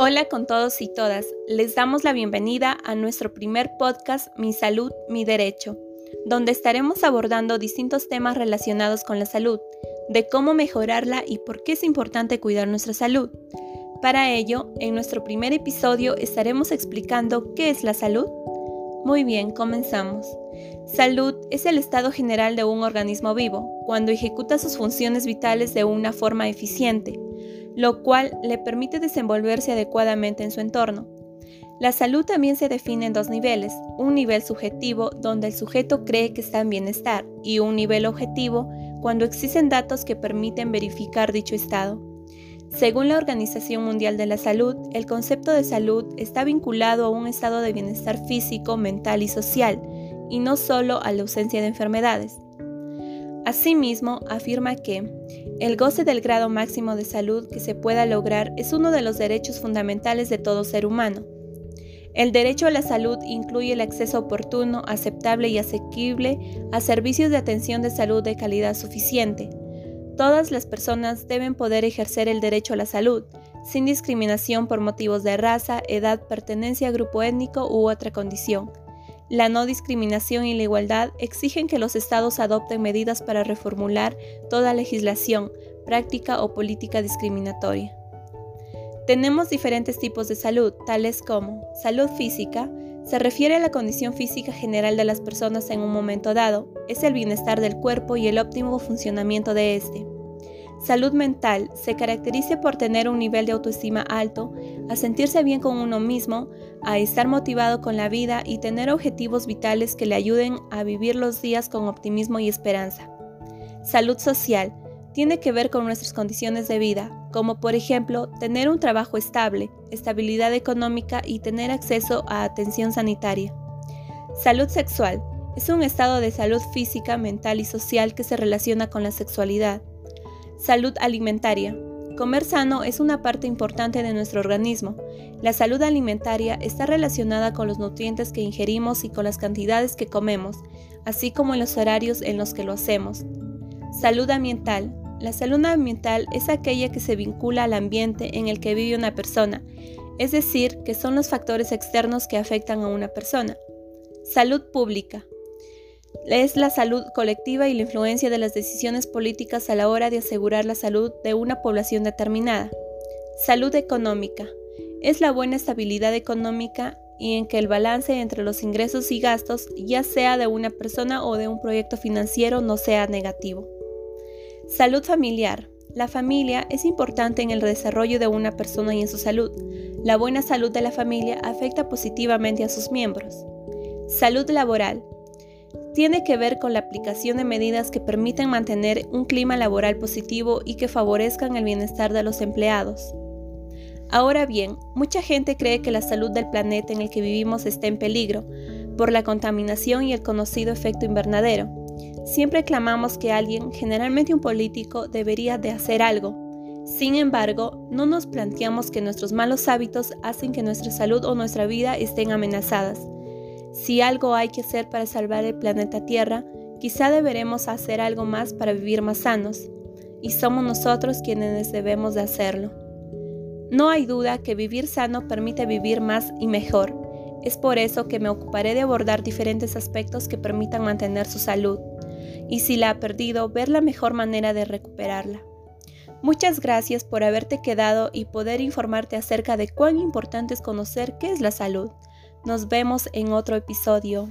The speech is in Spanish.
Hola con todos y todas, les damos la bienvenida a nuestro primer podcast Mi Salud, Mi Derecho, donde estaremos abordando distintos temas relacionados con la salud, de cómo mejorarla y por qué es importante cuidar nuestra salud. Para ello, en nuestro primer episodio estaremos explicando qué es la salud. Muy bien, comenzamos. Salud es el estado general de un organismo vivo, cuando ejecuta sus funciones vitales de una forma eficiente, lo cual le permite desenvolverse adecuadamente en su entorno. La salud también se define en dos niveles, un nivel subjetivo donde el sujeto cree que está en bienestar y un nivel objetivo cuando existen datos que permiten verificar dicho estado. Según la Organización Mundial de la Salud, el concepto de salud está vinculado a un estado de bienestar físico, mental y social, y no solo a la ausencia de enfermedades. Asimismo, afirma que el goce del grado máximo de salud que se pueda lograr es uno de los derechos fundamentales de todo ser humano. El derecho a la salud incluye el acceso oportuno, aceptable y asequible a servicios de atención de salud de calidad suficiente. Todas las personas deben poder ejercer el derecho a la salud, sin discriminación por motivos de raza, edad, pertenencia a grupo étnico u otra condición la no discriminación y la igualdad exigen que los estados adopten medidas para reformular toda legislación, práctica o política discriminatoria. Tenemos diferentes tipos de salud, tales como salud física, se refiere a la condición física general de las personas en un momento dado, es el bienestar del cuerpo y el óptimo funcionamiento de éste. Salud mental se caracteriza por tener un nivel de autoestima alto, a sentirse bien con uno mismo, a estar motivado con la vida y tener objetivos vitales que le ayuden a vivir los días con optimismo y esperanza. Salud social tiene que ver con nuestras condiciones de vida, como por ejemplo tener un trabajo estable, estabilidad económica y tener acceso a atención sanitaria. Salud sexual es un estado de salud física, mental y social que se relaciona con la sexualidad. Salud alimentaria. Comer sano es una parte importante de nuestro organismo. La salud alimentaria está relacionada con los nutrientes que ingerimos y con las cantidades que comemos, así como en los horarios en los que lo hacemos. Salud ambiental. La salud ambiental es aquella que se vincula al ambiente en el que vive una persona, es decir, que son los factores externos que afectan a una persona. Salud pública es la salud colectiva y la influencia de las decisiones políticas a la hora de asegurar la salud de una población determinada. Salud económica. Es la buena estabilidad económica y en que el balance entre los ingresos y gastos, ya sea de una persona o de un proyecto financiero, no sea negativo. Salud familiar. La familia es importante en el desarrollo de una persona y en su salud. La buena salud de la familia afecta positivamente a sus miembros. Salud laboral tiene que ver con la aplicación de medidas que permiten mantener un clima laboral positivo y que favorezcan el bienestar de los empleados. Ahora bien, mucha gente cree que la salud del planeta en el que vivimos está en peligro por la contaminación y el conocido efecto invernadero. Siempre clamamos que alguien, generalmente un político, debería de hacer algo. Sin embargo, no nos planteamos que nuestros malos hábitos hacen que nuestra salud o nuestra vida estén amenazadas si algo hay que hacer para salvar el planeta Tierra, quizá deberemos hacer algo más para vivir más sanos, y somos nosotros quienes debemos de hacerlo. No hay duda que vivir sano permite vivir más y mejor. Es por eso que me ocuparé de abordar diferentes aspectos que permitan mantener su salud, y si la ha perdido, ver la mejor manera de recuperarla. Muchas gracias por haberte quedado y poder informarte acerca de cuán importante es conocer qué es la salud. Nos vemos en otro episodio.